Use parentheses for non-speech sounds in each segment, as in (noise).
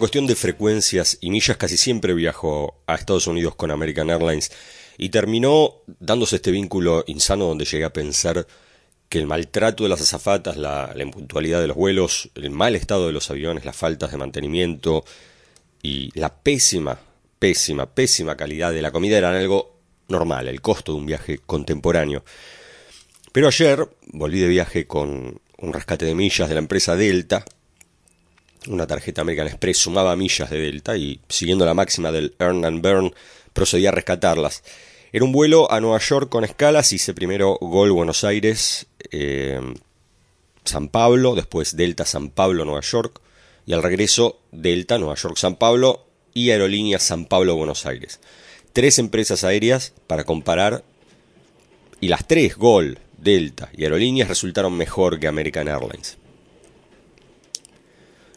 cuestión de frecuencias y millas casi siempre viajo a Estados Unidos con American Airlines y terminó dándose este vínculo insano donde llegué a pensar que el maltrato de las azafatas, la, la impuntualidad de los vuelos, el mal estado de los aviones, las faltas de mantenimiento y la pésima, pésima, pésima calidad de la comida eran algo normal, el costo de un viaje contemporáneo. Pero ayer volví de viaje con un rescate de millas de la empresa Delta, una tarjeta American Express sumaba millas de Delta y, siguiendo la máxima del earn and burn, procedía a rescatarlas. Era un vuelo a Nueva York con escalas, hice primero Gol Buenos Aires, eh, San Pablo, después Delta San Pablo Nueva York, y al regreso Delta Nueva York San Pablo y Aerolíneas San Pablo Buenos Aires. Tres empresas aéreas para comparar y las tres, Gol, Delta y Aerolíneas, resultaron mejor que American Airlines.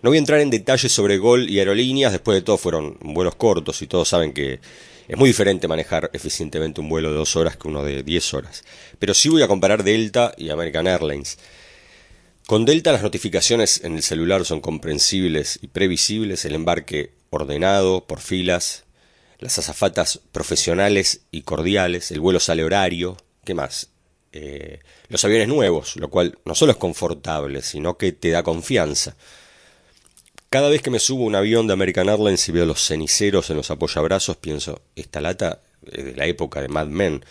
No voy a entrar en detalles sobre Gol y aerolíneas, después de todo fueron vuelos cortos y todos saben que es muy diferente manejar eficientemente un vuelo de dos horas que uno de diez horas. Pero sí voy a comparar Delta y American Airlines. Con Delta las notificaciones en el celular son comprensibles y previsibles, el embarque ordenado, por filas, las azafatas profesionales y cordiales, el vuelo sale horario, ¿qué más? Eh, los aviones nuevos, lo cual no solo es confortable, sino que te da confianza. Cada vez que me subo a un avión de American Airlines y veo los ceniceros en los apoyabrazos, pienso, esta lata es de la época de Mad Men.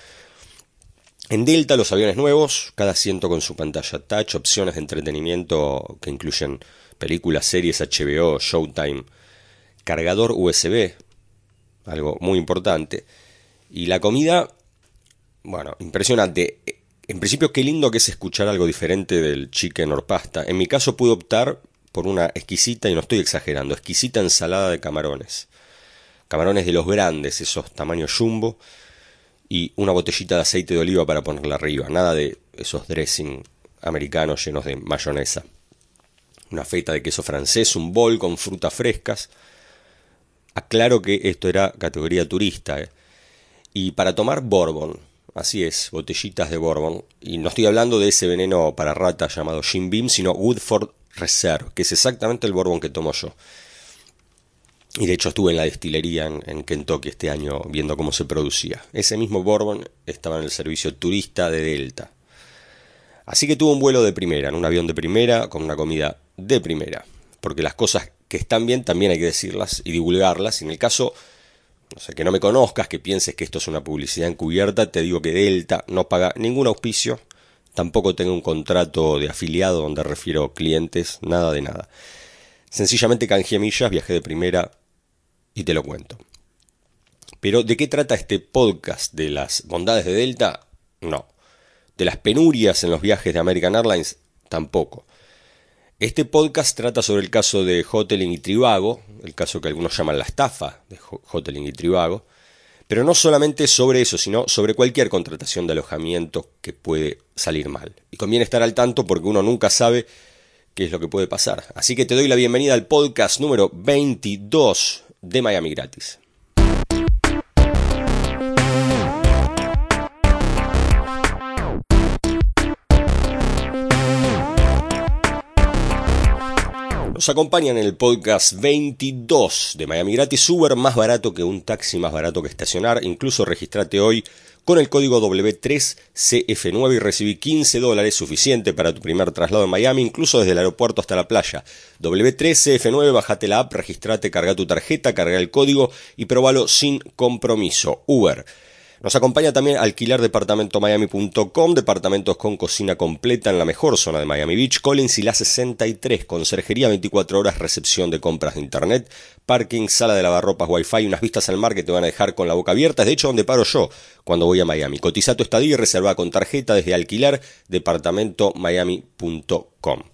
En Delta, los aviones nuevos, cada asiento con su pantalla touch, opciones de entretenimiento que incluyen películas, series, HBO, Showtime, cargador USB, algo muy importante, y la comida, bueno, impresionante. En principio, qué lindo que es escuchar algo diferente del chicken or pasta. En mi caso pude optar por una exquisita, y no estoy exagerando, exquisita ensalada de camarones. Camarones de los grandes, esos tamaños jumbo, y una botellita de aceite de oliva para ponerla arriba. Nada de esos dressing americanos llenos de mayonesa. Una feta de queso francés, un bol con frutas frescas. Aclaro que esto era categoría turista. ¿eh? Y para tomar bourbon, así es, botellitas de bourbon. Y no estoy hablando de ese veneno para ratas llamado Jim Beam, sino Woodford Reserve, que es exactamente el Bourbon que tomo yo. Y de hecho estuve en la destilería en, Kentucky este año viendo cómo se producía. Ese mismo Bourbon estaba en el servicio turista de Delta. Así que tuve un vuelo de primera, en un avión de primera, con una comida de primera. Porque las cosas que están bien también hay que decirlas y divulgarlas. Y en el caso, no sé, que no me conozcas, que pienses que esto es una publicidad encubierta, te digo que Delta no paga ningún auspicio Tampoco tengo un contrato de afiliado donde refiero clientes, nada de nada. Sencillamente canjeé millas, viajé de primera y te lo cuento. Pero ¿de qué trata este podcast? ¿De las bondades de Delta? No. ¿De las penurias en los viajes de American Airlines? Tampoco. Este podcast trata sobre el caso de Hoteling y Trivago, el caso que algunos llaman la estafa de Hoteling y Trivago, pero no solamente sobre eso, sino sobre cualquier contratación de alojamiento que puede salir mal. Y conviene estar al tanto porque uno nunca sabe qué es lo que puede pasar. Así que te doy la bienvenida al podcast número 22 de Miami Gratis. Nos acompañan en el podcast 22 de Miami Gratis, Uber más barato que un taxi, más barato que estacionar. Incluso registrate hoy con el código W3CF9 y recibí 15 dólares suficiente para tu primer traslado en Miami, incluso desde el aeropuerto hasta la playa. W3CF9, bajate la app, registrate, carga tu tarjeta, carga el código y probalo sin compromiso. Uber nos acompaña también alquilardepartamentomiami.com, departamentos con cocina completa en la mejor zona de Miami Beach, Collins y la 63, conserjería 24 horas, recepción de compras de internet, parking, sala de lavarropas, wifi, unas vistas al mar que te van a dejar con la boca abierta, es de hecho donde paro yo cuando voy a Miami. Cotiza tu estadía y reserva con tarjeta desde alquilardepartamentomiami.com.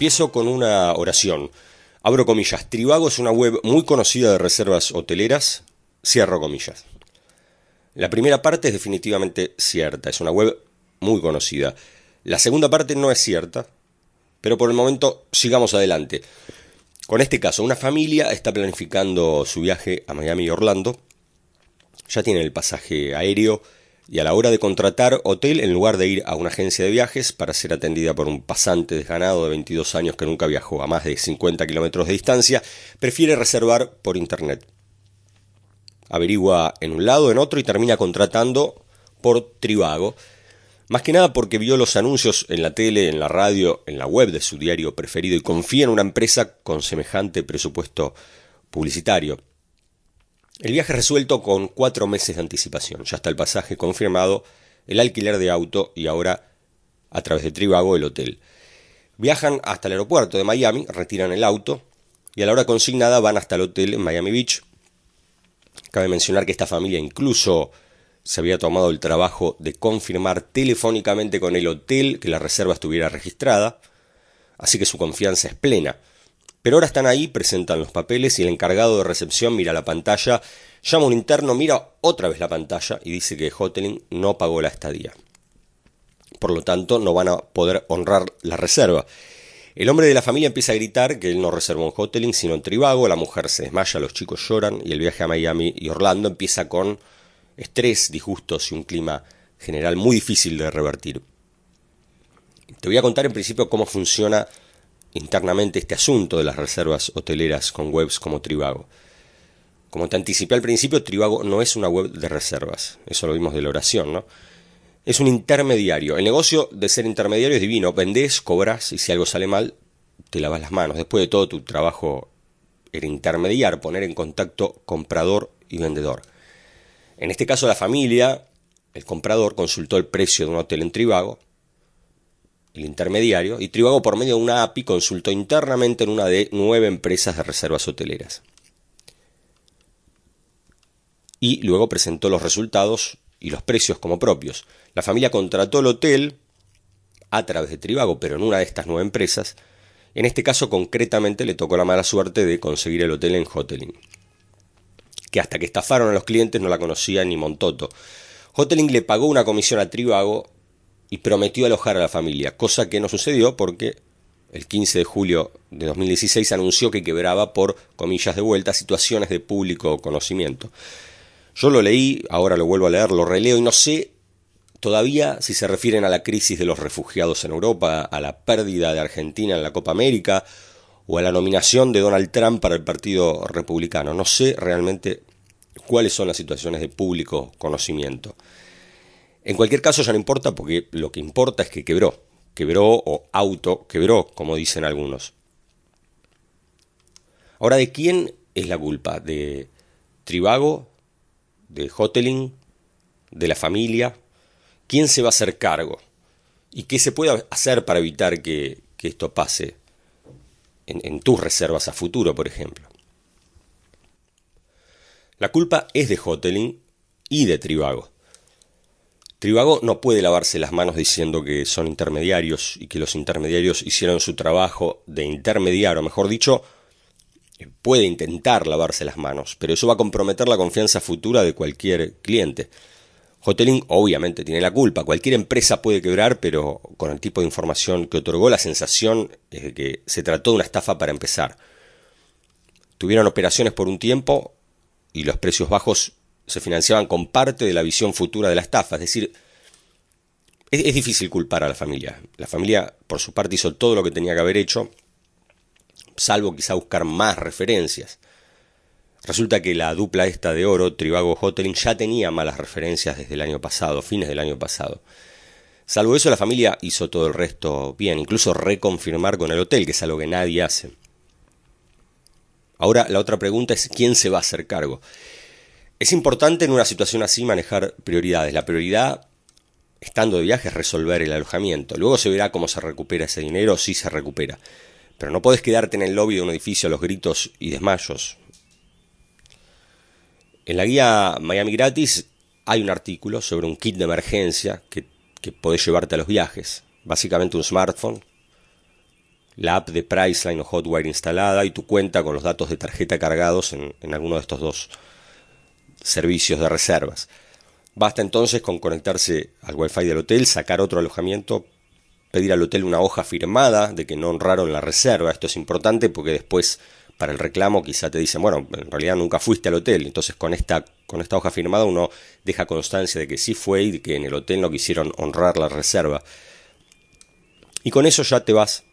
Empiezo con una oración. Abro comillas. Trivago es una web muy conocida de reservas hoteleras. Cierro comillas. La primera parte es definitivamente cierta. Es una web muy conocida. La segunda parte no es cierta. Pero por el momento sigamos adelante. Con este caso, una familia está planificando su viaje a Miami y Orlando, ya tienen el pasaje aéreo y a la hora de contratar hotel, en lugar de ir a una agencia de viajes para ser atendida por un pasante desganado de 22 años que nunca viajó a más de 50 kilómetros de distancia, prefiere reservar por internet. Averigua en un lado, en otro y termina contratando por Trivago. Más que nada porque vio los anuncios en la tele, en la radio, en la web de su diario preferido y confía en una empresa con semejante presupuesto publicitario. El viaje resuelto con cuatro meses de anticipación. Ya está el pasaje confirmado, el alquiler de auto y ahora, a través de Trivago, el hotel. Viajan hasta el aeropuerto de Miami, retiran el auto y a la hora consignada van hasta el hotel en Miami Beach. Cabe mencionar que esta familia incluso se había tomado el trabajo de confirmar telefónicamente con el hotel que la reserva estuviera registrada, así que su confianza es plena. Pero ahora están ahí, presentan los papeles y el encargado de recepción mira la pantalla, llama a un interno, mira otra vez la pantalla y dice que Hoteling no pagó la estadía. Por lo tanto, no van a poder honrar la reserva. El hombre de la familia empieza a gritar que él no reservó en Hoteling, sino en Trivago, la mujer se desmaya, los chicos lloran y el viaje a Miami y Orlando empieza con estrés, disgustos y un clima general muy difícil de revertir. Te voy a contar en principio cómo funciona internamente este asunto de las reservas hoteleras con webs como Trivago. Como te anticipé al principio, Trivago no es una web de reservas, eso lo vimos de la oración, ¿no? Es un intermediario. El negocio de ser intermediario es divino. Vendés, cobras y si algo sale mal, te lavas las manos. Después de todo, tu trabajo era intermediar, poner en contacto comprador y vendedor. En este caso, la familia, el comprador, consultó el precio de un hotel en Trivago el intermediario, y Trivago por medio de una API consultó internamente en una de nueve empresas de reservas hoteleras. Y luego presentó los resultados y los precios como propios. La familia contrató el hotel a través de Trivago, pero en una de estas nueve empresas. En este caso concretamente le tocó la mala suerte de conseguir el hotel en Hoteling, que hasta que estafaron a los clientes no la conocía ni Montoto. Hoteling le pagó una comisión a Trivago y prometió alojar a la familia, cosa que no sucedió porque el 15 de julio de 2016 anunció que quebraba por, comillas de vuelta, situaciones de público conocimiento. Yo lo leí, ahora lo vuelvo a leer, lo releo y no sé todavía si se refieren a la crisis de los refugiados en Europa, a la pérdida de Argentina en la Copa América o a la nominación de Donald Trump para el Partido Republicano. No sé realmente cuáles son las situaciones de público conocimiento. En cualquier caso ya no importa porque lo que importa es que quebró, quebró o auto quebró, como dicen algunos. Ahora, ¿de quién es la culpa? ¿De Trivago? ¿De Hoteling? ¿De la familia? ¿Quién se va a hacer cargo? ¿Y qué se puede hacer para evitar que, esto pase en, en tus reservas a futuro, por ejemplo? La culpa es de Hoteling y de Trivago. Trivago no puede lavarse las manos diciendo que son intermediarios y que los intermediarios hicieron su trabajo de intermediar, o mejor dicho, puede intentar lavarse las manos, pero eso va a comprometer la confianza futura de cualquier cliente. Hoteling obviamente tiene la culpa, cualquier empresa puede quebrar, pero con el tipo de información que otorgó la sensación es de que se trató de una estafa para empezar. Tuvieron operaciones por un tiempo y los precios bajos se financiaban con parte de la visión futura de la estafa. Es decir, es, difícil culpar a la familia. La familia, por su parte, hizo todo lo que tenía que haber hecho, salvo quizá buscar más referencias. Resulta que la dupla esta de oro, Trivago Hoteling, ya tenía malas referencias desde el año pasado, fines del año pasado. Salvo eso, la familia hizo todo el resto bien, incluso reconfirmar con el hotel, que es algo que nadie hace. Ahora la otra pregunta es quién se va a hacer cargo. Es importante en una situación así manejar prioridades. La prioridad, estando de viaje, es resolver el alojamiento. Luego se verá cómo se recupera ese dinero, si se recupera. Pero no puedes quedarte en el lobby de un edificio a los gritos y desmayos. En la guía Miami Gratis hay un artículo sobre un kit de emergencia que, que podés llevarte a los viajes. Básicamente un smartphone, la app de Priceline o Hotwire instalada y tu cuenta con los datos de tarjeta cargados en alguno de estos dos servicios de reservas. Basta entonces con conectarse al wifi del hotel, sacar otro alojamiento, pedir al hotel una hoja firmada de que no honraron la reserva. Esto es importante porque después para el reclamo quizá te dicen, bueno, en realidad nunca fuiste al hotel, entonces con esta, con esta hoja firmada uno deja constancia de que sí fue y que en el hotel no quisieron honrar la reserva. Y con eso ya te vas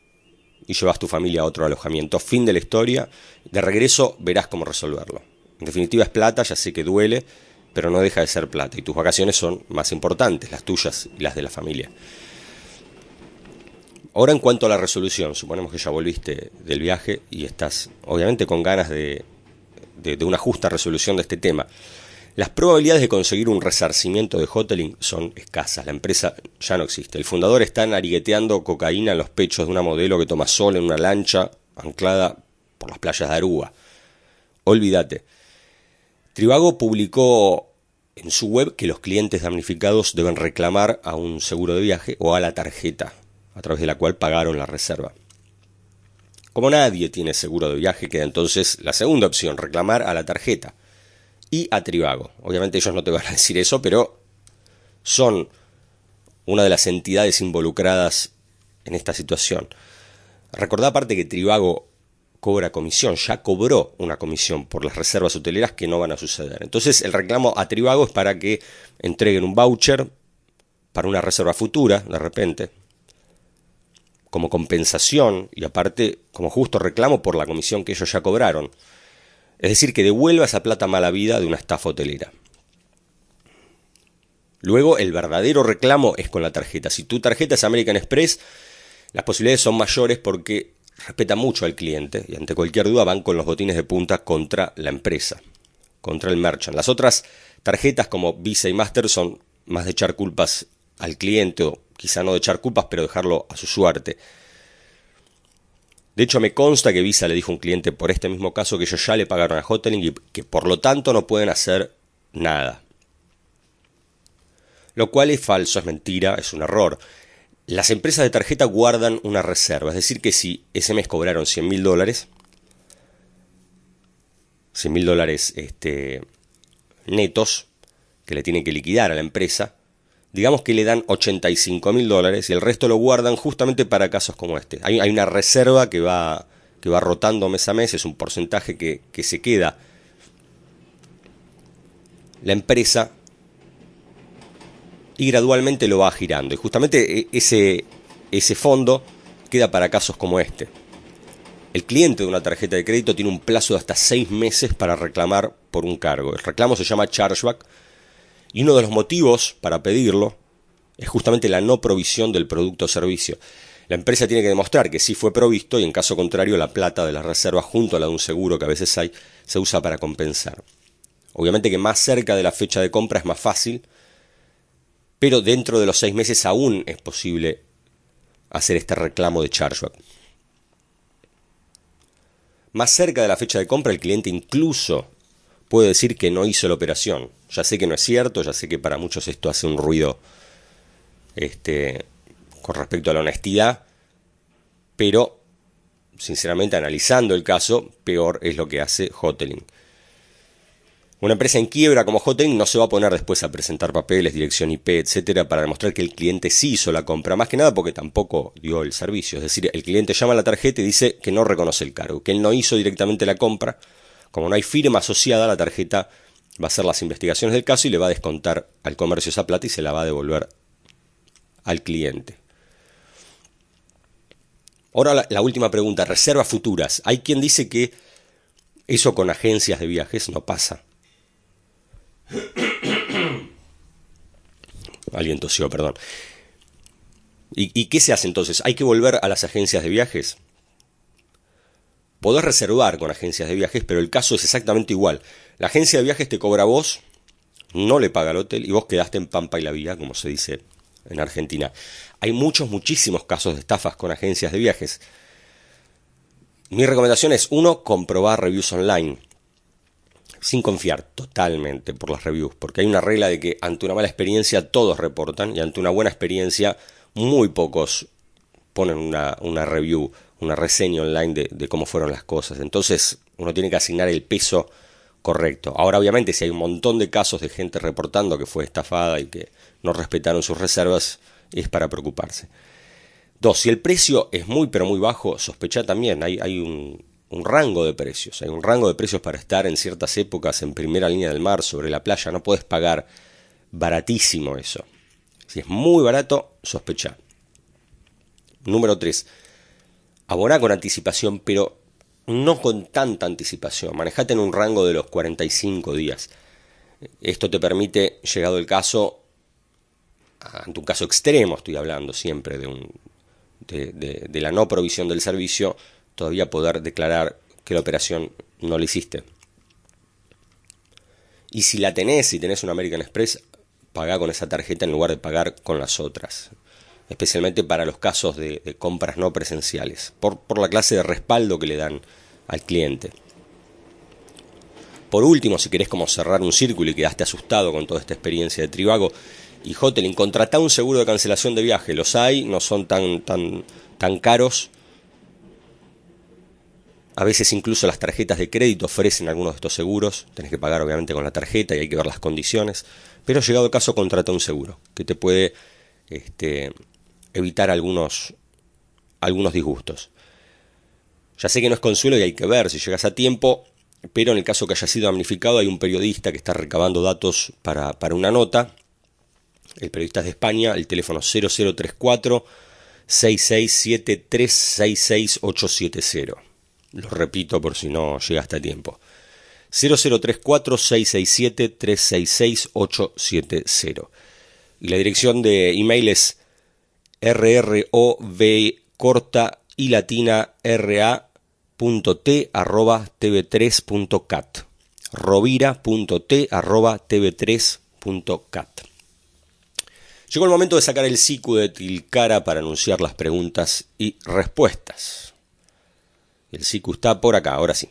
y llevas tu familia a otro alojamiento. Fin de la historia. De regreso verás cómo resolverlo. En definitiva es plata, ya sé que duele, pero no deja de ser plata. Y tus vacaciones son más importantes, las tuyas y las de la familia. Ahora en cuanto a la resolución, suponemos que ya volviste del viaje y estás obviamente con ganas de, una justa resolución de este tema. Las probabilidades de conseguir un resarcimiento de Hoteling son escasas. La empresa ya no existe. El fundador está narigueteando cocaína en los pechos de una modelo que toma sol en una lancha anclada por las playas de Aruba. Olvídate. Trivago publicó en su web que los clientes damnificados deben reclamar a un seguro de viaje o a la tarjeta a través de la cual pagaron la reserva. Como nadie tiene seguro de viaje, queda entonces la segunda opción, reclamar a la tarjeta y a Trivago. Obviamente ellos no te van a decir eso, pero son una de las entidades involucradas en esta situación. Recordá aparte que Trivago cobra comisión, ya cobró una comisión por las reservas hoteleras que no van a suceder. Entonces el reclamo a Trivago es para que entreguen un voucher para una reserva futura, de repente, como compensación y aparte como justo reclamo por la comisión que ellos ya cobraron. Es decir, que devuelva esa plata mala vida de una estafa hotelera. Luego, el verdadero reclamo es con la tarjeta. Si tu tarjeta es American Express, las posibilidades son mayores porque respeta mucho al cliente y ante cualquier duda van con los botines de punta contra la empresa, contra el merchant. Las otras tarjetas como Visa y Master son más de echar culpas al cliente o quizá no de echar culpas, pero dejarlo a su suerte. De hecho, me consta que Visa le dijo a un cliente por este mismo caso que ellos ya le pagaron a Hoteling y que por lo tanto no pueden hacer nada. Lo cual es falso, es mentira, es un error. Las empresas de tarjeta guardan una reserva, es decir, que si ese mes cobraron 100 mil dólares, 100 mil dólares este, netos que le tienen que liquidar a la empresa, digamos que le dan 85 mil dólares y el resto lo guardan justamente para casos como este. Hay, una reserva que va, que va rotando mes a mes, es un porcentaje que, que se queda. La empresa y gradualmente lo va girando. Y justamente e, ese, ese fondo queda para casos como este. El cliente de una tarjeta de crédito tiene un plazo de hasta seis meses para reclamar por un cargo. El reclamo se llama chargeback y uno de los motivos para pedirlo es justamente la no provisión del producto o servicio. La empresa tiene que demostrar que sí fue provisto y en caso contrario la plata de la reserva junto a la de un seguro que a veces hay se usa para compensar. Obviamente que más cerca de la fecha de compra es más fácil, pero dentro de los seis meses aún es posible hacer este reclamo de chargeback. Más cerca de la fecha de compra el cliente incluso puede decir que no hizo la operación. Ya sé que no es cierto, ya sé que para muchos esto hace un ruido este, con respecto a la honestidad, pero sinceramente analizando el caso, peor es lo que hace Hoteling. Una empresa en quiebra como Hoteling no se va a poner después a presentar papeles, dirección IP, etcétera, para demostrar que el cliente sí hizo la compra, más que nada porque tampoco dio el servicio. Es decir, el cliente llama a la tarjeta y dice que no reconoce el cargo, que él no hizo directamente la compra, como no hay firma asociada, la tarjeta va a hacer las investigaciones del caso y le va a descontar al comercio esa plata y se la va a devolver al cliente. Ahora la, última pregunta, reservas futuras. Hay quien dice que eso con agencias de viajes no pasa. (coughs) Alguien tosió, perdón. ¿Y, qué se hace entonces? ¿Hay que volver a las agencias de viajes? Podés reservar con agencias de viajes, pero el caso es exactamente igual. La agencia de viajes te cobra a vos, no le paga el hotel y vos quedaste en Pampa y la Vía, como se dice en Argentina. Hay muchos, muchísimos casos de estafas con agencias de viajes. Mi recomendación es, uno, comprobar reviews online. Sin confiar totalmente por las reviews, porque hay una regla de que ante una mala experiencia todos reportan y ante una buena experiencia muy pocos ponen una, review, una reseña online de, de cómo fueron las cosas. Entonces uno tiene que asignar el peso correcto. Ahora, obviamente, si hay un montón de casos de gente reportando que fue estafada y que no respetaron sus reservas, es para preocuparse. Dos, si el precio es muy pero muy bajo, sospecha también. Hay, hay un, un rango de precios. Hay un rango de precios para estar en ciertas épocas en primera línea del mar, sobre la playa. No puedes pagar baratísimo eso. Si es muy barato, sospecha. Número 3. Abona con anticipación, pero no con tanta anticipación. Manejate en un rango de los 45 días. Esto te permite, llegado el caso, ante un caso extremo, estoy hablando siempre de, la no provisión del servicio, todavía poder declarar que la operación no la hiciste. Y si la tenés, si tenés un American Express, paga con esa tarjeta en lugar de pagar con las otras. Especialmente para los casos de, compras no presenciales, por, la clase de respaldo que le dan al cliente. Por último, si querés como cerrar un círculo y quedaste asustado con toda esta experiencia de Trivago y Hoteling, contrata un seguro de cancelación de viaje. Los hay, no son tan, tan, tan caros. A veces incluso las tarjetas de crédito ofrecen algunos de estos seguros. Tenés que pagar obviamente con la tarjeta y hay que ver las condiciones. Pero llegado el caso, contrata un seguro que te puede este, evitar algunos, algunos disgustos. Ya sé que no es consuelo y hay que ver si llegas a tiempo pero en el caso que haya sido damnificado hay un periodista que está recabando datos para, una nota. El periodista es de España, el teléfono 0034 667 Lo repito por si no llega hasta tiempo. 0034 667 366870. Y la dirección de email es rrov corta y latina ra rovira.t.tv3.cat rovira.t.tv3.cat Llegó el momento de sacar el SICU de Tilcara para anunciar las preguntas y respuestas. El SICU está por acá, ahora sí.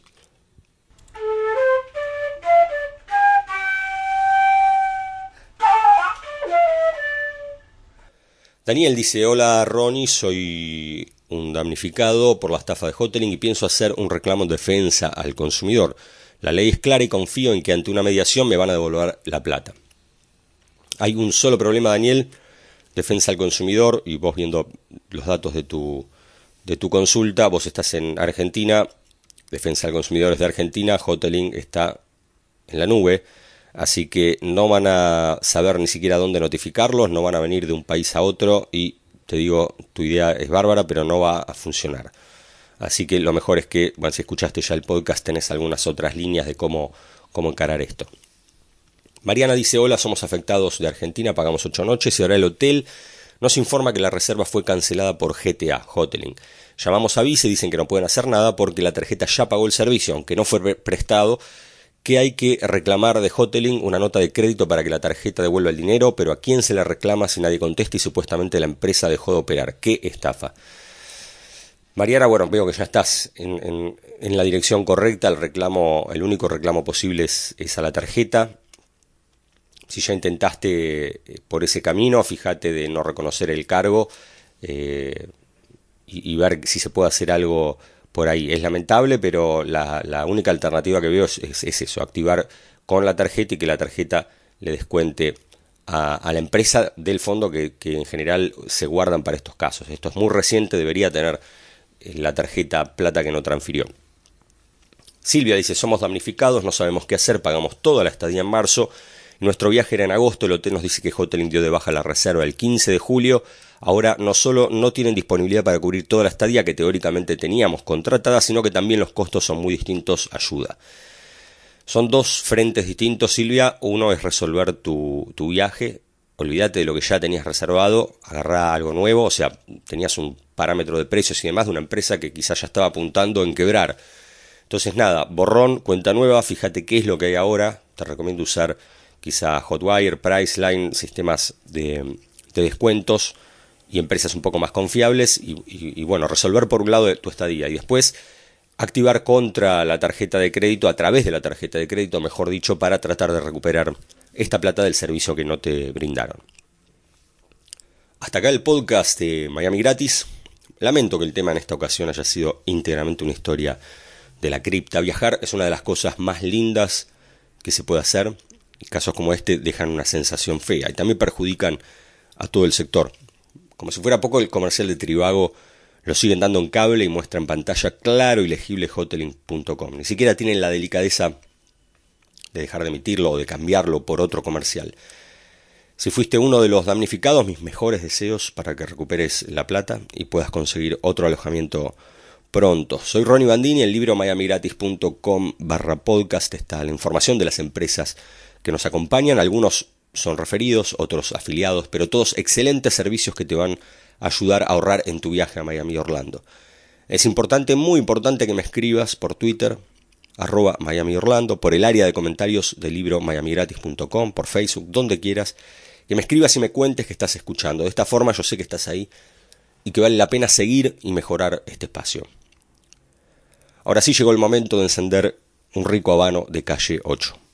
Daniel dice, hola Ronnie, soy un damnificado por la estafa de Hoteling y pienso hacer un reclamo en defensa al consumidor. La ley es clara y confío en que ante una mediación me van a devolver la plata. Hay un solo problema, Daniel, defensa al consumidor, y vos viendo los datos de tu, de tu consulta, vos estás en Argentina, defensa al consumidor de Argentina, Hoteling está en la nube, así que no van a saber ni siquiera dónde notificarlos, no van a venir de un país a otro y te digo, tu idea es bárbara, pero no va a funcionar. Así que lo mejor es que, bueno, si escuchaste ya el podcast, tenés algunas otras líneas de cómo, cómo encarar esto. Mariana dice, hola, somos afectados de Argentina, pagamos ocho noches y ahora el hotel nos informa que la reserva fue cancelada por GTA, Hoteling. Llamamos a Vice y dicen que no pueden hacer nada porque la tarjeta ya pagó el servicio, aunque no fue prestado que hay que reclamar de Hoteling una nota de crédito para que la tarjeta devuelva el dinero, pero ¿a quién se le reclama si nadie contesta y supuestamente la empresa dejó de operar? ¿Qué estafa? Mariana, bueno, veo que ya estás en, la dirección correcta, el reclamo, el único reclamo posible es, a la tarjeta. Si ya intentaste eh, por ese camino, fíjate de no reconocer el cargo eh, y ver si se puede hacer algo por ahí. Es lamentable, pero la, única alternativa que veo es, eso, activar con la tarjeta y que la tarjeta le descuente a, la empresa del fondo que, en general se guardan para estos casos. Esto es muy reciente, debería tener eh, la tarjeta plata que no transfirió. Silvia dice, somos damnificados, no sabemos qué hacer, pagamos toda la estadía en marzo. Nuestro viaje era en agosto, el hotel nos dice que Hotel dio de baja la reserva el 15 de julio ahora no solo no tienen disponibilidad para cubrir toda la estadía que teóricamente teníamos contratada, sino que también los costos son muy distintos, ayuda. Son dos frentes distintos, Silvia. Uno es resolver tu, viaje, olvídate de lo que ya tenías reservado, agarrar algo nuevo, o sea, tenías un parámetro de precios y demás de una empresa que quizás ya estaba apuntando en quebrar. Entonces nada, borrón, cuenta nueva, fíjate qué es lo que hay ahora, te recomiendo usar quizá Hotwire, Priceline, sistemas de, de descuentos y empresas un poco más confiables y, bueno, resolver por un lado tu estadía y después activar contra la tarjeta de crédito, a través de la tarjeta de crédito, mejor dicho, para tratar de recuperar esta plata del servicio que no te brindaron. Hasta acá el podcast de Miami Gratis. Lamento que el tema en esta ocasión haya sido íntegramente una historia de la cripta. Viajar es una de las cosas más lindas que se puede hacer. Casos como este dejan una sensación fea y también perjudican a todo el sector. Como si fuera poco, el comercial de Trivago Lo siguen dando en cable y muestra en pantalla claro y legible hoteling.com. Ni siquiera tienen la delicadeza de dejar de emitirlo o de cambiarlo por otro comercial. Si fuiste uno de los damnificados, mis mejores deseos para que recuperes la plata y puedas conseguir otro alojamiento pronto. Soy Ronnie Bandini, el libro miamigratis.com barra podcast está la información de las empresas que nos acompañan, algunos son referidos, otros afiliados, pero todos excelentes servicios que te van ayudar a ahorrar en tu viaje a Miami Orlando. Es importante, muy importante que me escribas por Twitter, arroba Miami Orlando, por el área de comentarios del libro miamigratis.com, por Facebook, donde quieras, que me escribas y me cuentes que estás escuchando. De esta forma yo sé que estás ahí y que vale la pena seguir y mejorar este espacio. Ahora sí llegó el momento de encender un rico habano de calle 8.